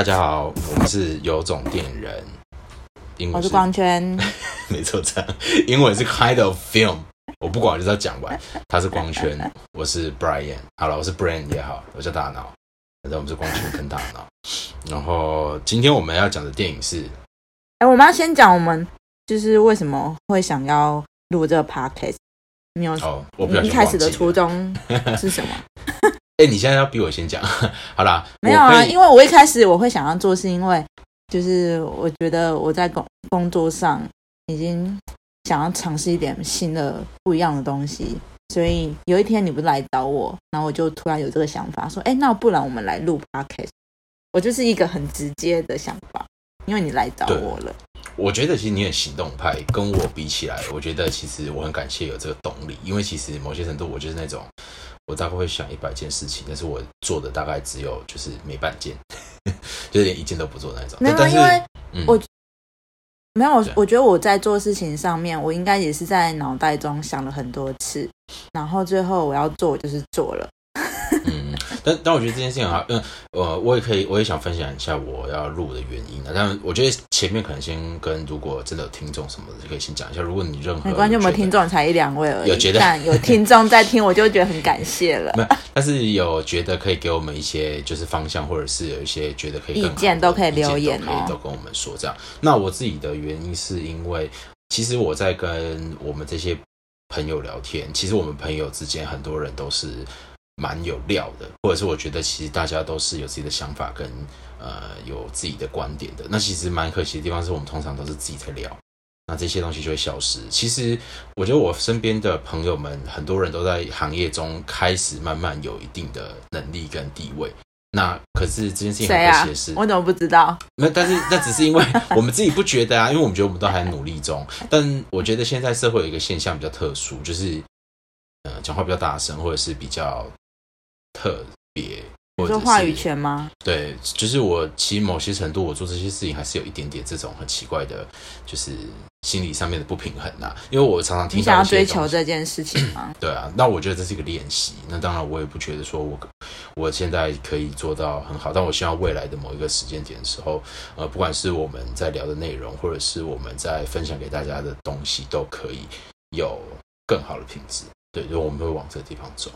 大家好，我们是有种电影人，英文我是光圈，没错，这样英文是 kind of film，我不管，我就是要讲完。他是光圈，我是 Brian，好了，我是 Brian 也好，我叫大脑，反正我们是光圈跟大脑。然后今天我们要讲的电影是，哎，我们要先讲我们就是为什么会想要录这个 podcast，你有哦，我不你小心一开始的初衷是什么？哎、你现在要逼我先讲，好啦，没有啊，因为我一开始我会想要做，是因为就是我觉得我在工工作上已经想要尝试一点新的不一样的东西，所以有一天你不是来找我，然后我就突然有这个想法，说，哎，那不然我们来录 podcast，我就是一个很直接的想法，因为你来找我了，我觉得其实你很行动派，跟我比起来，我觉得其实我很感谢有这个动力，因为其实某些程度我就是那种，我大概会想一百件事情，但是我做的大概只有就是没半件，就是连一件都不做的那种。没有因为嗯我没有对，我觉得我在做事情上面，我应该也是在脑袋中想了很多次，然后最后我要做，就是做了。嗯，但但我觉得这件事情很好，嗯，呃，我也可以，我也想分享一下我要录的原因啊。但我觉得前面可能先跟如果真的有听众什么的，就可以先讲一下。如果你任何没关系，有没有听众才一两位而已，有觉得但有听众在听，我就觉得很感谢了。没有，但是有觉得可以给我们一些就是方向，或者是有一些觉得可以意见都可以留言哦都可以都跟我们说这样。那我自己的原因是因为，其实我在跟我们这些朋友聊天，其实我们朋友之间很多人都是蛮有料的，或者是我觉得其实大家都是有自己的想法跟呃有自己的观点的。那其实蛮可惜的地方是我们通常都是自己在聊。那这些东西就会消失。其实，我觉得我身边的朋友们，很多人都在行业中开始慢慢有一定的能力跟地位。那可是这件事情很可惜的是，？我怎么不知道？那，但是那只是因为我们自己不觉得啊，因为我们觉得我们都还努力中。但我觉得现在社会有一个现象比较特殊，就是呃，讲话比较大声，或者是比较特别，你或者是说话语权吗？对，就是我其实某些程度，我做这些事情还是有一点点这种很奇怪的，就是心理上面的不平衡呐、因为我常常听你想要追求这件事情吗？对啊，那我觉得这是一个练习。那当然，我也不觉得说我我现在可以做到很好，但我希望未来的某一个时间点的时候，呃，不管是我们在聊的内容，或者是我们在分享给大家的东西，都可以有更好的品质。对，就我们会往这个地方走，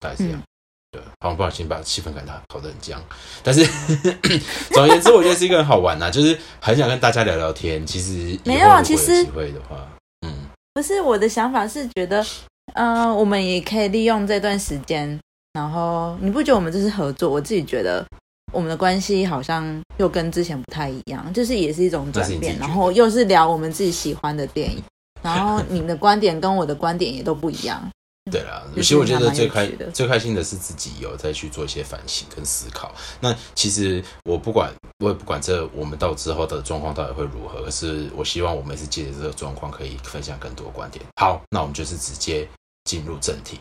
大概是这样。嗯对，好，不小心把气氛感到搞得很僵，但是 总而言之，我觉得是一个很好玩呐、就是很想跟大家聊聊天。其实没有啊其实机会的话，嗯，不是我的想法是觉得，嗯、我们也可以利用这段时间，然后你不觉得我们这是合作？我自己觉得我们的关系好像又跟之前不太一样，就是也是一种转变，然后又是聊我们自己喜欢的电影，然后你的观点跟我的观点也都不一样。对啦，就是其实我觉得最开最开心的是自己有在去做一些反省跟思考。那其实我不管，我也不管这我们到之后的状况到底会如何，可是我希望我们是借着这个状况可以分享更多观点。好，那我们就是直接进入正题。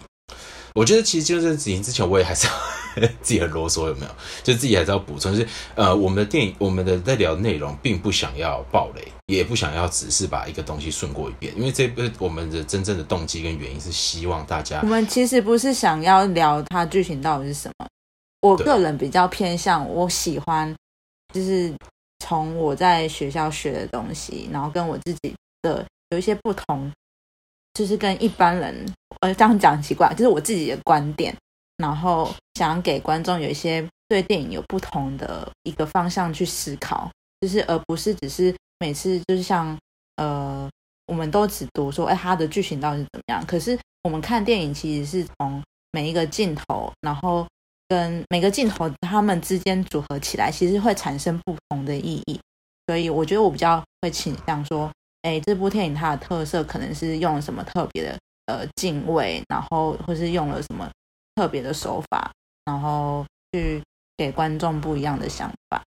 我觉得其实进入正题之前，我也还是要 自己很啰嗦，有没有？就自己还是要补充，就是呃，我们的电影，我们的在聊的内容，并不想要暴雷，也不想要只是把一个东西顺过一遍，因为这部我们的真正的动机跟原因是希望大家我们其实不是想要聊它剧情到底是什么，我对个人比较偏向我喜欢，就是从我在学校学的东西，然后跟我自己的有一些不同，就是跟一般人，呃，这样讲很奇怪，就是我自己的观点，然后想给观众有一些对电影有不同的一个方向去思考，就是而不是只是每次就是像呃，我们都只读说，哎，它的剧情到底是怎么样？可是我们看电影其实是从每一个镜头，然后跟每个镜头它们之间组合起来，其实会产生不同的意义。所以我觉得我比较会倾向说，哎，这部电影它的特色可能是用了什么特别的呃敬畏，然后或是用了什么特别的手法，然后去给观众不一样的想法。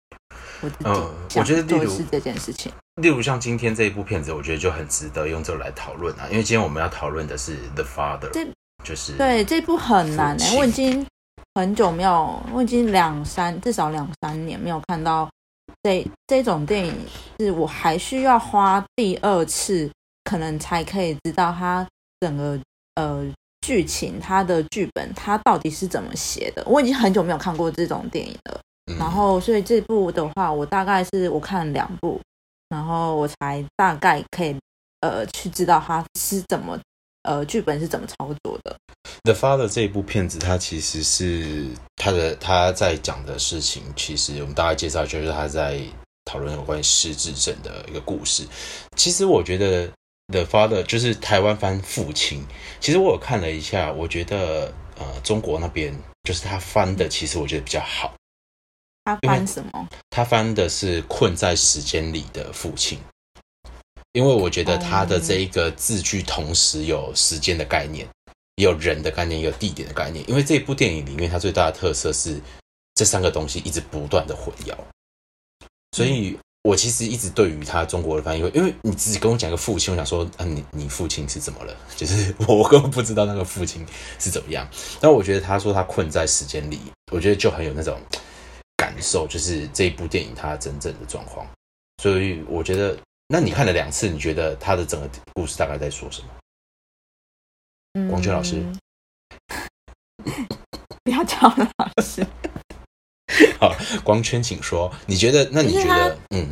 我自己我觉得例如做的是这件事情。例如像今天这一部片子，我觉得就很值得用这个来讨论啊，因为今天我们要讨论的是《The Father》，这就是对，这部很难哎、父亲我已经很久没有，我已经两三至少两三年没有看到这这种电影，是我还需要花第二次，可能才可以知道它整个呃剧情、它的剧本它到底是怎么写的。我已经很久没有看过这种电影了。嗯然后所以这部的话，我大概是我看了两部，然后我才大概可以呃去知道它是怎么呃剧本是怎么操作的。The Father 这一部片子，它其实是他的他在讲的事情，其实我们大概介绍就是他在讨论有关于失智症的一个故事。其实我觉得 The Father 就是台湾翻父亲，其实我有看了一下，我觉得呃中国那边就是他翻的，其实我觉得比较好。他翻什么？他翻的是困在时间里的父亲，因为我觉得他的这一个字句同时有时间的概念，也有人的概念，也有地点的概念。因为这部电影里面，它最大的特色是这三个东西一直不断的混淆，所以我其实一直对于他中国的翻译，因为你自己跟我讲一个父亲，我想说，啊，你你父亲是怎么了？就是我根本不知道那个父亲是怎么样。但我觉得他说他困在时间里，我觉得就很有那种感受，就是这一部电影它真正的状况。所以我觉得，那你看了两次，你觉得他的整个故事大概在说什么？嗯光圈老师，不要叫了老师。好，光圈，请说，你觉得？那你觉得？嗯，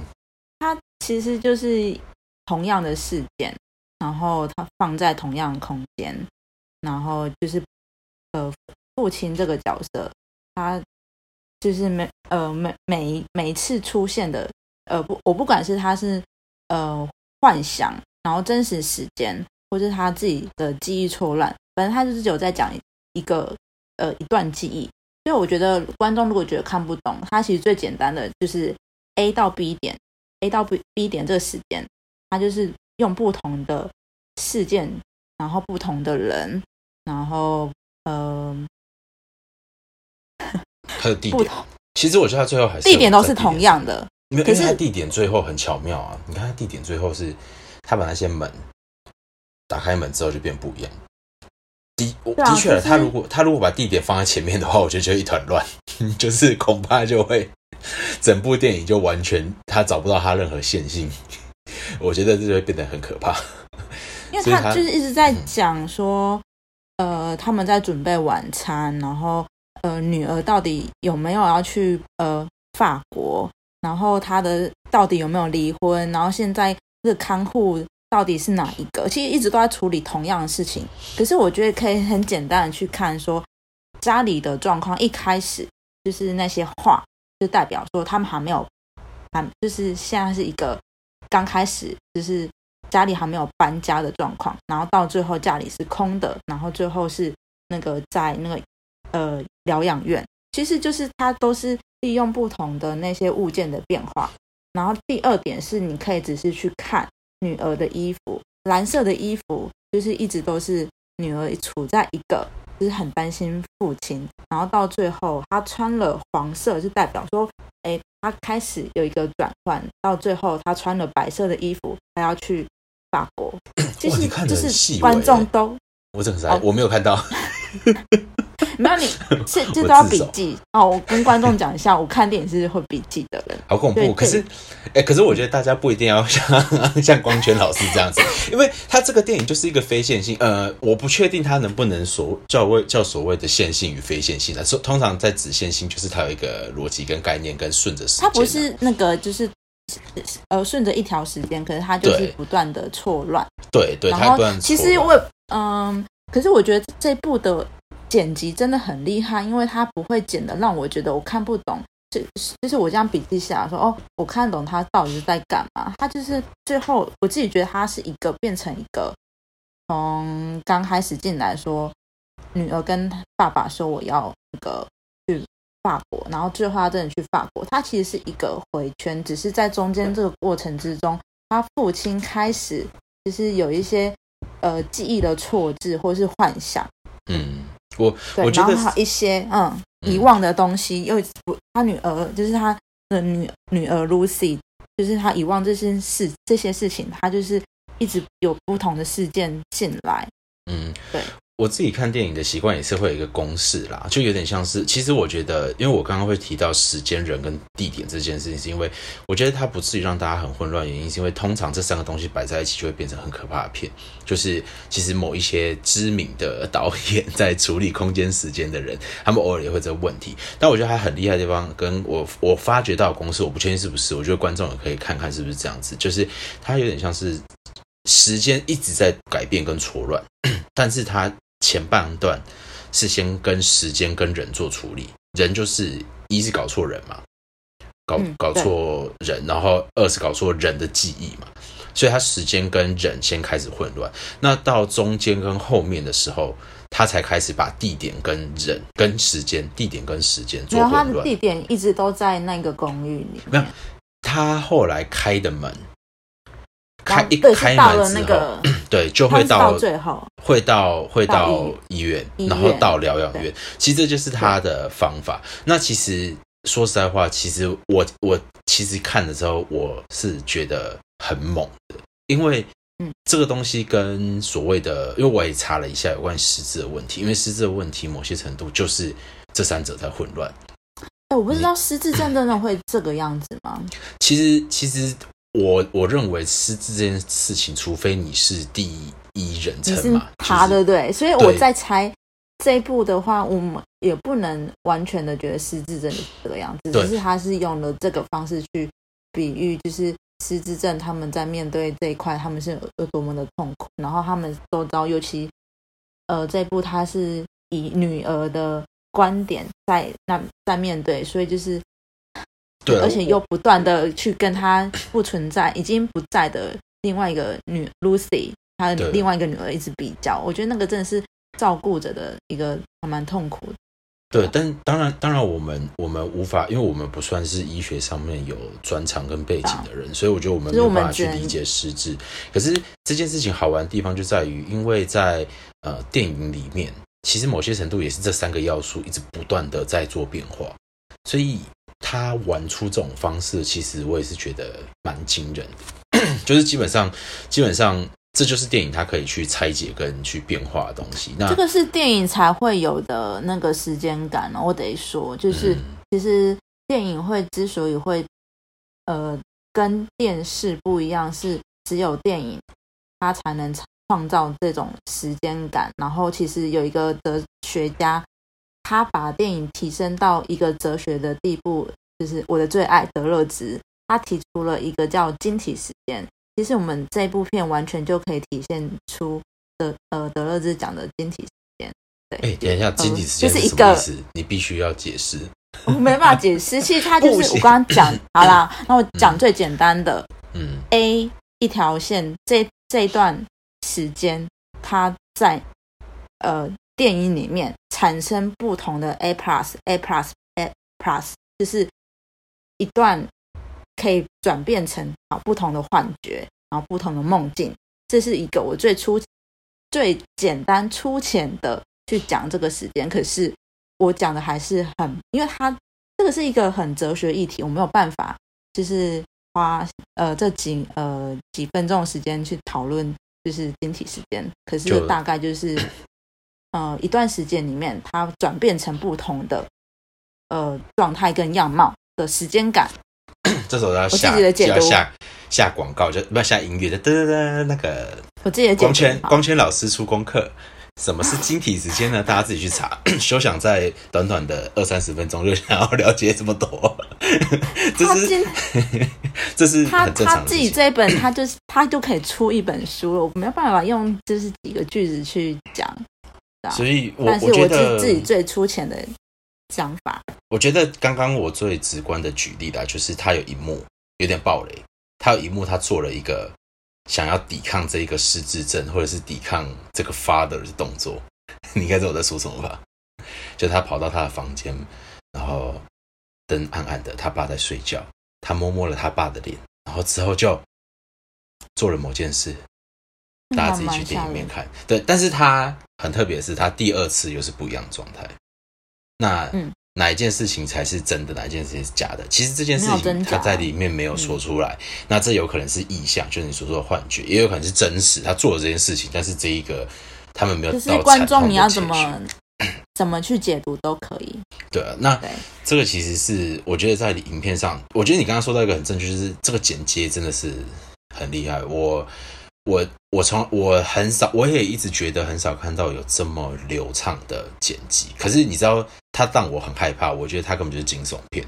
它其实就是同样的事件，然后它放在同样的空间，然后就是呃父亲这个角色，他就是每呃每每一每一次出现的呃不我不管是他是呃幻想，然后真实时间，或是他自己的记忆错乱，反正他就是只有在讲一个呃一段记忆。所以我觉得观众如果觉得看不懂，它其实最简单的就是 A 到 B 点，A 到 B B 点这个时间，它就是用不同的事件，然后不同的人，然后呃他的地 点，其实我觉得他最后还是地点都是同样的，因为可是因为他地点最后很巧妙啊！你看他地点最后是，他把那些门打开门之后就变不一样。的我啊的确了，他如果他如果把地点放在前面的话，我觉得就一团乱，就是恐怕就会整部电影就完全他找不到他任何线性，我觉得这就会变得很可怕。因为他他就是一直在讲说，呃，他们在准备晚餐，然后呃，女儿到底有没有要去呃法国，然后他的到底有没有离婚，然后现在这个看护到底是哪一个？其实一直都在处理同样的事情，可是我觉得可以很简单的去看说家里的状况，一开始就是那些话，就代表说他们还没有，还就是现在是一个刚开始就是。家里还没有搬家的状况，然后到最后家里是空的，然后最后是那个在那个呃疗养院，其实就是它都是利用不同的那些物件的变化。然后第二点是，你可以只是去看女儿的衣服，蓝色的衣服就是一直都是女儿处在一个就是很担心父亲，然后到最后她穿了黄色，就代表说，哎，她开始有一个转换，到最后她穿了白色的衣服，她要去。法国，就是就是观众欸都我整个在、哦我没有看到，没有你 是这我都要笔记哦。我跟观众讲一下，我看电影是会笔记的人。好恐怖。可是，哎、可是我觉得大家不一定要像 像光圈老师这样子，因为他这个电影就是一个非线性。呃，我不确定他能不能所叫谓叫所谓的线性与非线性的。说通常在指线性，就是它有一个逻辑跟概念跟顺着时间、啊。它不是那个就是呃顺着一条时间，可是它就是不断的错乱。对对，然后其实我也嗯，可是我觉得这部的剪辑真的很厉害，因为他不会剪的让我觉得我看不懂。就就是我这样笔记下来说，哦，我看懂他到底是在干嘛。他就是最后我自己觉得他是一个变成一个，从刚开始进来说，女儿跟爸爸说我要那个去法国，然后最后他真的去法国，他其实是一个回圈，只是在中间这个过程之中，他父亲开始就是有一些呃记忆的错置或是幻想，嗯，我对我，觉得然后一些嗯嗯。遗忘的东西，又不他女儿就是他的女女儿 Lucy，就是他遗忘这些事这些事情，他就是一直有不同的事件进来，嗯，对，我自己看电影的习惯也是会有一个公式啦，就有点像是，其实我觉得，因为我刚刚会提到时间、人跟地点这件事情，是因为我觉得它不至于让大家很混乱，原因是因为通常这三个东西摆在一起就会变成很可怕的片。就是其实某一些知名的导演在处理空间、时间的人，他们偶尔也会这个问题。但我觉得他很厉害的地方，跟我我发觉到的公式，我不确定是不是，我觉得观众也可以看看是不是这样子，就是它有点像是时间一直在改变跟错乱，但是它。前半段是先跟时间跟人做处理，人就是一是搞错人嘛，搞搞错人，然后二是搞错人的记忆嘛，所以他时间跟人先开始混乱。那到中间跟后面的时候，他才开始把地点跟人跟时间，地点跟时间做混乱。他的地点一直都在那个公寓里，没有他后来开的门。开一开门之后，对，就会到最后，会到会到医院，然后到疗养院。其实这就是他的方法。那其实说实在话，其实我我其实看的时候，我是觉得很猛的，因为嗯，这个东西跟所谓的，因为我也查了一下有关失智的问题，因为失智的问题某些程度就是这三者在混乱。哎，我不知道失智症真的会这个样子吗？其实，其实。我我认为失智这件事情，除非你是第一人称嘛，他对对，所以我在猜这一部的话，我们也不能完全的觉得失智症是这个样子，只是他是用了这个方式去比喻，就是失智症他们在面对这一块，他们是有多么的痛苦，然后他们都知道，尤其呃，这部他是以女儿的观点在那在面对，所以就是。对，而且又不断的去跟他不存在、已经不在的另外一个女 Lucy，他的另外一个女儿一直比较，我觉得那个真的是照顾着的一个还蛮痛苦的。对，但当然，当然，我们我们无法，因为我们不算是医学上面有专长跟背景的人，所以我觉得我们没有办法去理解实质。可是这件事情好玩的地方就在于，因为在呃电影里面，其实某些程度也是这三个要素一直不断的在做变化，所以。他玩出这种方式，其实我也是觉得蛮惊人的。就是基本上，基本上这就是电影它可以去拆解跟去变化的东西。那这个是电影才会有的那个时间感哦。我得说，就是其实电影会之所以会呃跟电视不一样，是只有电影它才能创造这种时间感。然后其实有一个哲学家。他把电影提升到一个哲学的地步，就是我的最爱德勒兹，他提出了一个叫晶体时间。其实我们这部片完全就可以体现出的，呃，德勒兹讲的晶体时间。对，哎，等一下，晶体时间是什么意思？你必须要解释。我没办法解释，其实它就是我刚刚讲 好啦，那我讲最简单的，嗯，A 一条线，这这一段时间，它在呃。电影里面产生不同的 A plus A plus A plus，就是一段可以转变成啊不同的幻觉，然后不同的梦境。这是一个我最初最简单粗浅的去讲这个时间，可是我讲的还是很，因为它这个是一个很哲学议题，我没有办法就是花呃这几呃几分钟的时间去讨论就是晶体时间，可是大概就是。呃，一段时间里面，它转变成不同的呃状态跟样貌的时间感。这时候要下要下下广告，就不要下音乐，的噔噔噔那个。我自己的光圈光圈老师出功课，什么是晶体时间呢？大家自己去查。休想在短短的二三十分钟就想要了解这么多。这是 这是他他自己这一本，他就是他就可以出一本书了。我没有办法用就是几个句子去讲。所以，我但是我得自己最粗浅的想法。我觉得刚刚我最直观的举例啦，就是他有一幕有点暴雷，他有一幕他做了一个想要抵抗这一个失智症，或者是抵抗这个 father 的动作。你应该知道我在说什么吧？就他跑到他的房间，然后灯暗暗的，他爸在睡觉，他摸摸了他爸的脸，然后之后就做了某件事。大家自己去电影院看，对，但是他很特别，是他第二次又是不一样的状态。那哪一件事情才是真的？哪一件事情是假的？其实这件事情他在里面没有说出来。那这有可能是意象，就是你所说的幻觉，也有可能是真实，他做了这件事情，但是这一个他们没有就是观众你要怎么 怎么去解读都可以。对啊，那对，这个其实是我觉得在影片上，我觉得你刚刚说到一个很正确，就是这个剪接真的是很厉害。我我我从我很少，我也一直觉得很少看到有这么流畅的剪辑。可是你知道，他让我很害怕，我觉得他根本就是惊悚片，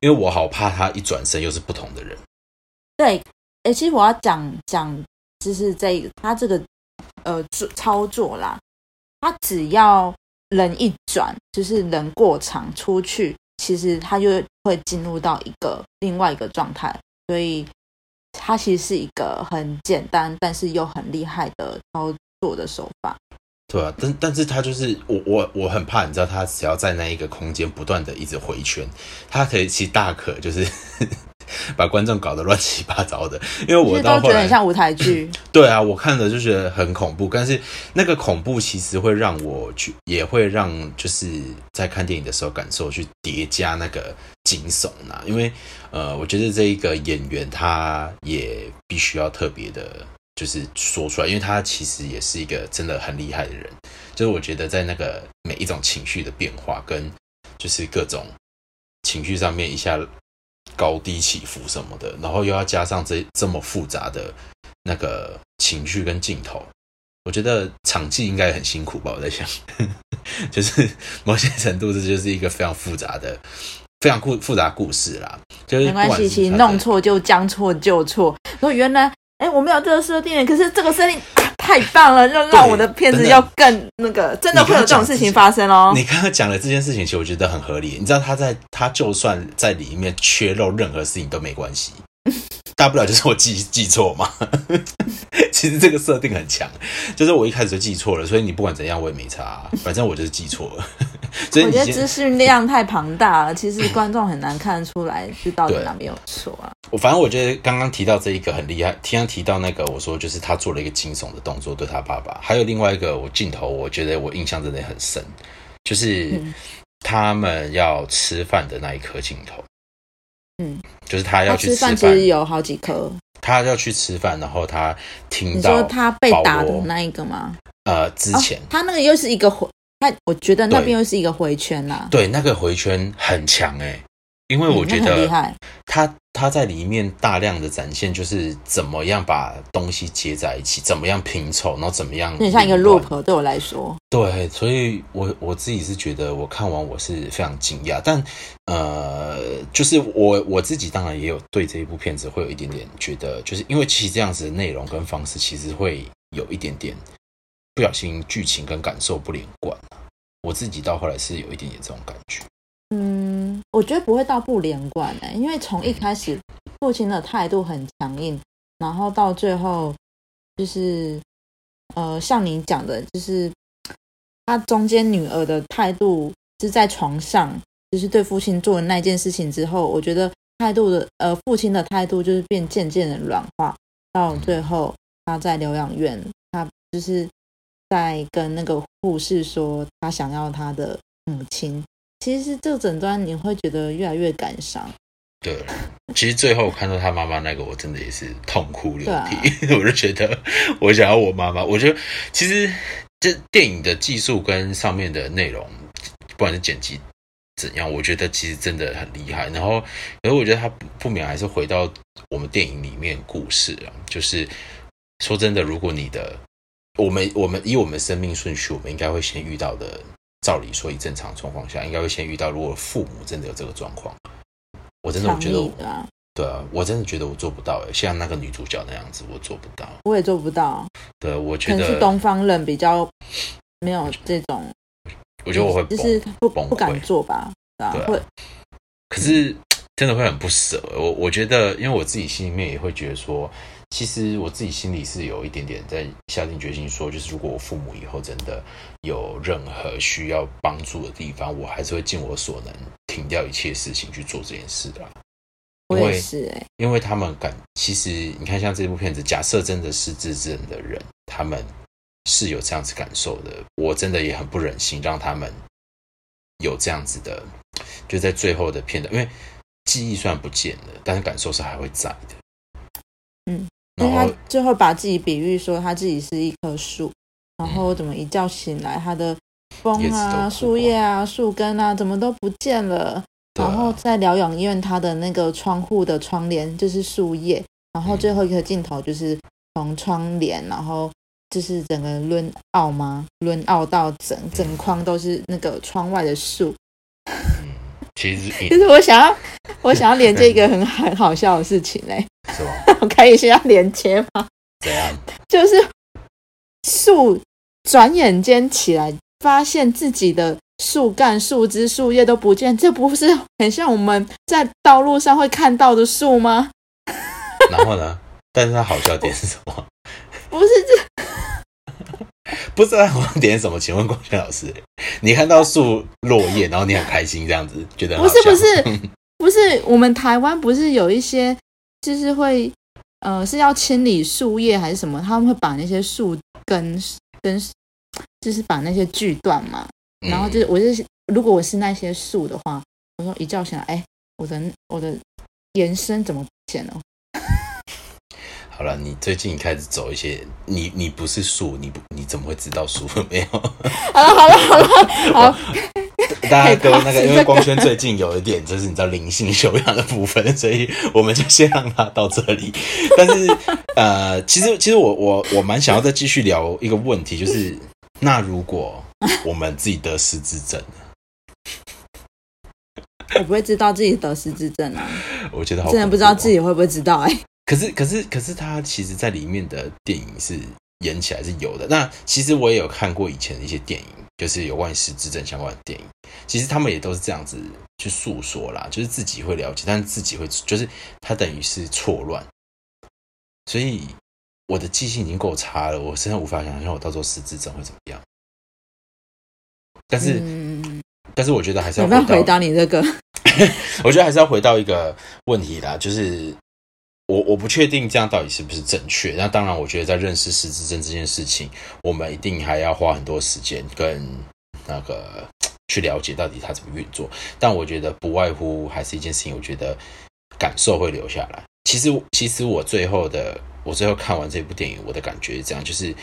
因为我好怕他一转身又是不同的人。对，诶，其实我要讲讲，就是这个他这个呃操作啦，他只要人一转，就是人过场出去，其实他就会进入到一个另外一个状态，所以它其实是一个很简单，但是又很厉害的操作的手法。对啊，但但是他就是我我我很怕，你知道，他只要在那一个空间不断的一直回圈，他可以其实大可就是 把观众搞得乱七八糟的。因为我都到后来觉得很像舞台剧。对啊，我看了就觉得很恐怖，但是那个恐怖其实会让我去，也会让就是在看电影的时候感受去叠加那个惊悚啊、因为呃，我觉得这一个演员他也必须要特别的，就是说出来，因为他其实也是一个真的很厉害的人，就是我觉得在那个每一种情绪的变化跟就是各种情绪上面一下高低起伏什么的，然后又要加上这这么复杂的那个情绪跟镜头，我觉得场记应该很辛苦吧？我在想，就是某些程度这就是一个非常复杂的、非常复复杂故事啦。就是没关系，其实弄错就将错就错。说原来，哎，我没有这个设定，可是这个设定、啊太棒了，让让我的片子要更那个，真的会有这种事情发生哦。你刚刚讲的这件事情，其实我觉得很合理。你知道他在他就算在里面缺漏任何事情都没关系，大不了就是我记记错嘛。其实这个设定很强，就是我一开始就记错了，所以你不管怎样我也没差、反正我就是记错了。所以我觉得资讯量太庞大了，其实观众很难看出来是到底哪边有错啊。我反正我觉得刚刚提到这一个很厉害，刚刚提到那个，我说就是他做了一个惊悚的动作对他爸爸，还有另外一个我镜头，我觉得我印象真的很深，就是嗯他们要吃饭的那一颗镜头，嗯，就是他要去吃饭其实有好几颗。他要去吃饭，然后他听你到说他被打的那一个吗？呃之前、哦、他那个又是一个回，他我觉得那边又是一个回圈啦。对那个回圈很强哎、因为我觉得害。他他在里面大量的展现就是怎么样把东西接在一起，怎么样拼凑，然后怎么样有点像一个 loop，对我来说，对，所以我我自己是觉得我看完我是非常惊讶，但呃，就是我我自己当然也有对这一部片子会有一点点觉得，就是因为其实这样子的内容跟方式其实会有一点点不小心剧情跟感受不连贯啊我自己到后来是有一点点这种感觉。嗯，我觉得不会到不连贯的、因为从一开始父亲的态度很强硬，然后到最后就是呃，像你讲的，就是他中间女儿的态度是在床上，就是对父亲做的那件事情之后，我觉得态度的呃，父亲的态度就是变渐渐的软化，到最后他在疗养院，他就是在跟那个护士说他想要他的母亲。其实这整段你会觉得越来越感伤，对，其实最后看到他妈妈那个，我真的也是痛哭流涕。我就觉得我想要我妈妈。我觉得其实这电影的技术跟上面的内容，不管是剪辑怎样，我觉得其实真的很厉害。然后，可是我觉得他不不免还是回到我们电影里面故事啊，就是说真的，如果你的我们我们以我们生命顺序，我们应该会先遇到的。照理说，以正常状况下，应该会先遇到。如果父母真的有这个状况，我真的我觉得我，的啊，对啊，我真的觉得我做不到诶，像那个女主角那样子，我做不到。我也做不到，对，我可觉得能是东方人比较没有这种，我觉得我会就是不崩不敢做吧，啊会可是真的会很不舍。我我觉得，因为我自己心里面也会觉得说，其实我自己心里是有一点点在下定决心说，就是如果我父母以后真的有任何需要帮助的地方，我还是会尽我所能停掉一切事情去做这件事的。我因为也是哎、因为他们感，其实你看，像这部片子，假设真的是自证的人，他们是有这样子感受的，我真的也很不忍心让他们有这样子的，就在最后的片段，因为记忆虽然不见了，但是感受是还会在的。嗯，因为他最后把自己比喻说他自己是一棵树，然后怎么一觉醒来，他的风啊、树叶啊、树根啊，怎么都不见了。然后在疗养院，他的那个窗户的窗帘就是树叶，然后最后一个镜头就是从窗帘，然后就是整个抡凹吗？抡凹到整整框都是那个窗外的树。其实你 就是我想要，我想要连接一个很很好笑的事情嘞、什么 我可以先要连接吗？怎样？就是树转眼间起来，发现自己的树干、树枝、树叶都不见，这不是很像我们在道路上会看到的树吗？然后呢？但是它好笑点是什么？不是这，不知道好笑点是什么？请问光轩老师，你看到树落叶，然后你很开心，这样子觉得不是不是不是，我们台湾不是有一些就是会呃是要清理树叶还是什么？他们会把那些树根跟就是把那些锯断嘛。然后就是我就是如果我是那些树的话，我说一觉醒来，哎，我的我的延伸怎么不见了？好了，你最近开始走一些，你你不是树，你不你怎么会知道树没有？好了好了好了，好，大家都那个，因为光圈最近有一点就是你知道灵性修养的部分，所以我们就先让他到这里。但是呃，其实其实我我我蛮想要再继续聊一个问题，就是那如果我们自己得失智症呢，我不会知道自己得失智症啊，我觉得好真的不知道自己会不会知道哎、可是，可是，可是，他其实在里面的电影是演起来是有的。那其实我也有看过以前的一些电影，就是有关于失智症相关的电影。其实他们也都是这样子去诉说啦，就是自己会了解，但是自己会就是他等于是错乱。所以我的记性已经够差了，我真的无法想象我到时候失智症会怎么样。但是，嗯，但是我觉得还是要回到回答你这个？我觉得还是要回到一个问题啦，就是我我不确定这样到底是不是正确。那当然，我觉得在认识失智症这件事情，我们一定还要花很多时间跟那个去了解到底它怎么运作。但我觉得不外乎还是一件事情，我觉得感受会留下来。其实，其实我最后的我最后看完这部电影，我的感觉是这样，就是。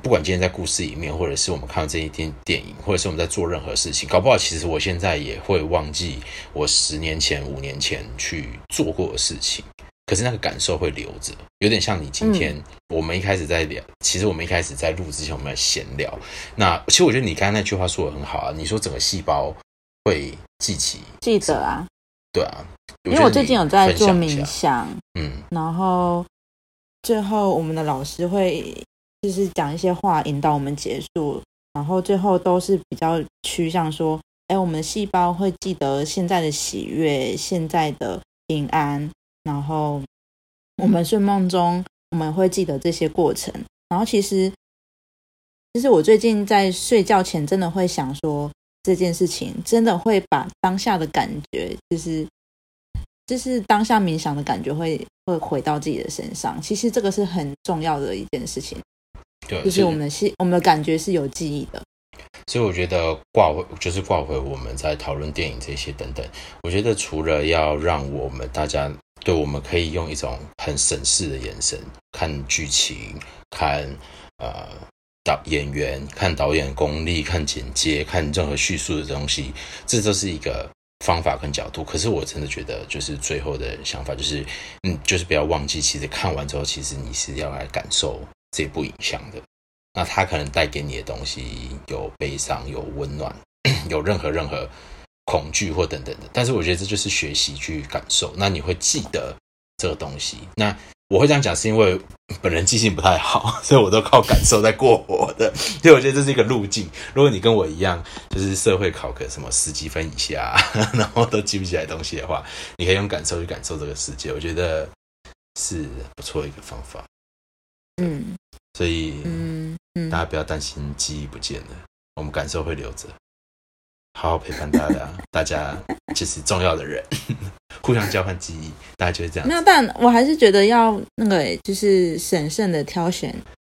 不管今天在故事里面，或者是我们看到这一天电影，或者是我们在做任何事情，搞不好其实我现在也会忘记我十年前、五年前去做过的事情，可是那个感受会留着，有点像你今天、我们一开始在聊，其实我们一开始在录之前我们在闲聊，那其实我觉得你刚才那句话说的很好啊，你说整个细胞会记起，记得啊，对啊，因为我最近有在做冥想，嗯。然后最后我们的老师会就是讲一些话引导我们结束，然后最后都是比较趋向说，哎，我们的细胞会记得现在的喜悦，现在的平安，然后我们睡梦中我们会记得这些过程，然后其实其实我最近在睡觉前真的会想说这件事情，真的会把当下的感觉就是。就是当下冥想的感觉会会回到自己的身上，其实这个是很重要的一件事情，对，就是我们的系我们的感觉是有记忆的。所以我觉得挂回就是挂回我们在讨论电影这些等等，我觉得除了要让我们大家对我们可以用一种很审视的眼神看剧情，看呃导演员，看导演功力，看简介，看任何叙述的东西，这都是一个方法跟角度。可是我真的觉得，就是最后的想法就是，嗯，就是不要忘记，其实看完之后，其实你是要来感受这部影像的。那它可能带给你的东西有悲伤、有温暖、有任何任何恐惧或等等的，但是我觉得这就是学习去感受。那你会记得这个东西。那我会这样讲，是因为本人记性不太好，所以我都靠感受在过活的。所以我觉得这是一个路径。如果你跟我一样，就是社会考个什么十几分以下，然后都记不起来东西的话，你可以用感受去感受这个世界。我觉得是不错的一个方法。嗯所以，嗯嗯大，家不要担心记忆不见了，我们感受会留着，好好陪伴大家。大家就是重要的人，互相交换记忆，大家就是这样子。没有，但我还是觉得要那个欸，就是审慎的挑选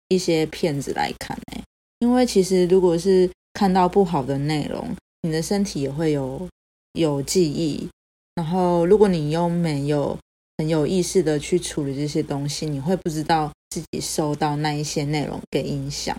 一些片子来看哎，因为其实如果是看到不好的内容，你的身体也会有有记忆，然后如果你又没有很有意识的去处理这些东西，你会不知道自己受到那一些内容给影响。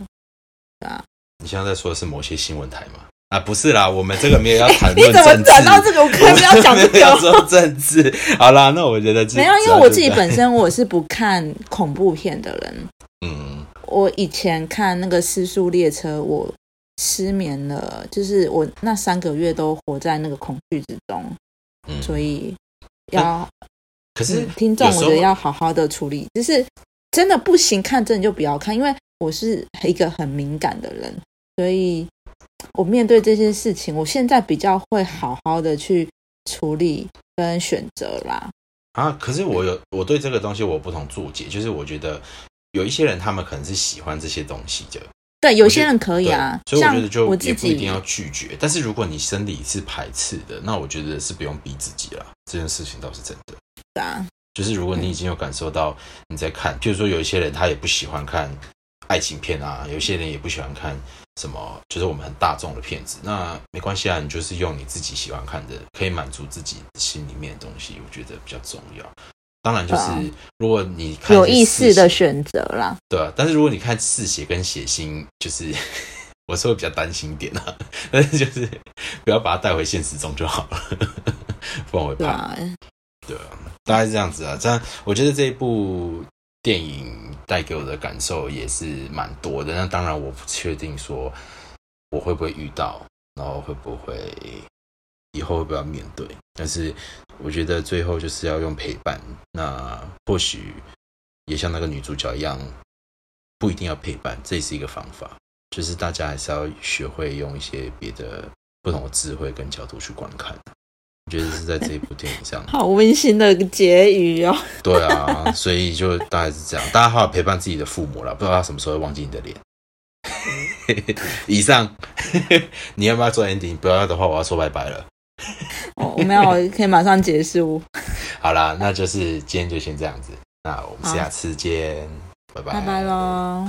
对啊，你现在在说的是某些新闻台吗？啊，不是啦，我们这个没有要谈 你怎么转到这个？我可以不要讲这我们没。说政治。好啦，那我觉得这没有，因为我自己本身我是不看恐怖片的人。嗯我以前看那个《失速列车》，我失眠了，就是我那三个月都活在那个恐惧之中，嗯，所以要可是嗯听众，我觉得要好好的处理，就是真的不行看，真的就不要看，因为我是一个很敏感的人，所以我面对这些事情，我现在比较会好好的去处理跟选择啦。啊，可是我有我对这个东西我有不同注解，就是我觉得有一些人他们可能是喜欢这些东西的，对，有些人可以啊，所以我觉得就我自己也不一定要拒绝。但是如果你生理是排斥的，那我觉得是不用逼自己了。这件事情倒是真的。对啊，就是如果你已经有感受到你在看，譬如说有一些人他也不喜欢看爱情片啊，有些人也不喜欢看什么，就是我们很大众的片子，那没关系啊，你就是用你自己喜欢看的，可以满足自己心里面的东西，我觉得比较重要。当然，就是、对如果你看有意思的选择啦。对啊，但是如果你看嗜血跟血腥，就是 我是会比较担心一点啊，但是就是不要把它带回现实中就好了，不然我会怕。对啊，对啊，大概是这样子啊。这样我觉得这一部电影带给我的感受也是蛮多的。那当然我不确定说我会不会遇到，然后会不会以后会不会要面对。但是我觉得最后就是要用陪伴。那或许也像那个女主角一样，不一定要陪伴，这是一个方法。就是大家还是要学会用一些别的不同的智慧跟角度去观看。我觉得是在这一部电影上，好温馨的结语哦。对啊，所以就大概是这样。大家好好陪伴自己的父母啦，不知道他什么时候会忘记你的脸。以上，你要不要做 ending？不要的话，我要说拜拜了。哦我没有，可以马上结束。好啦，那就是今天就先这样子。那我们下次见，拜拜，拜拜喽。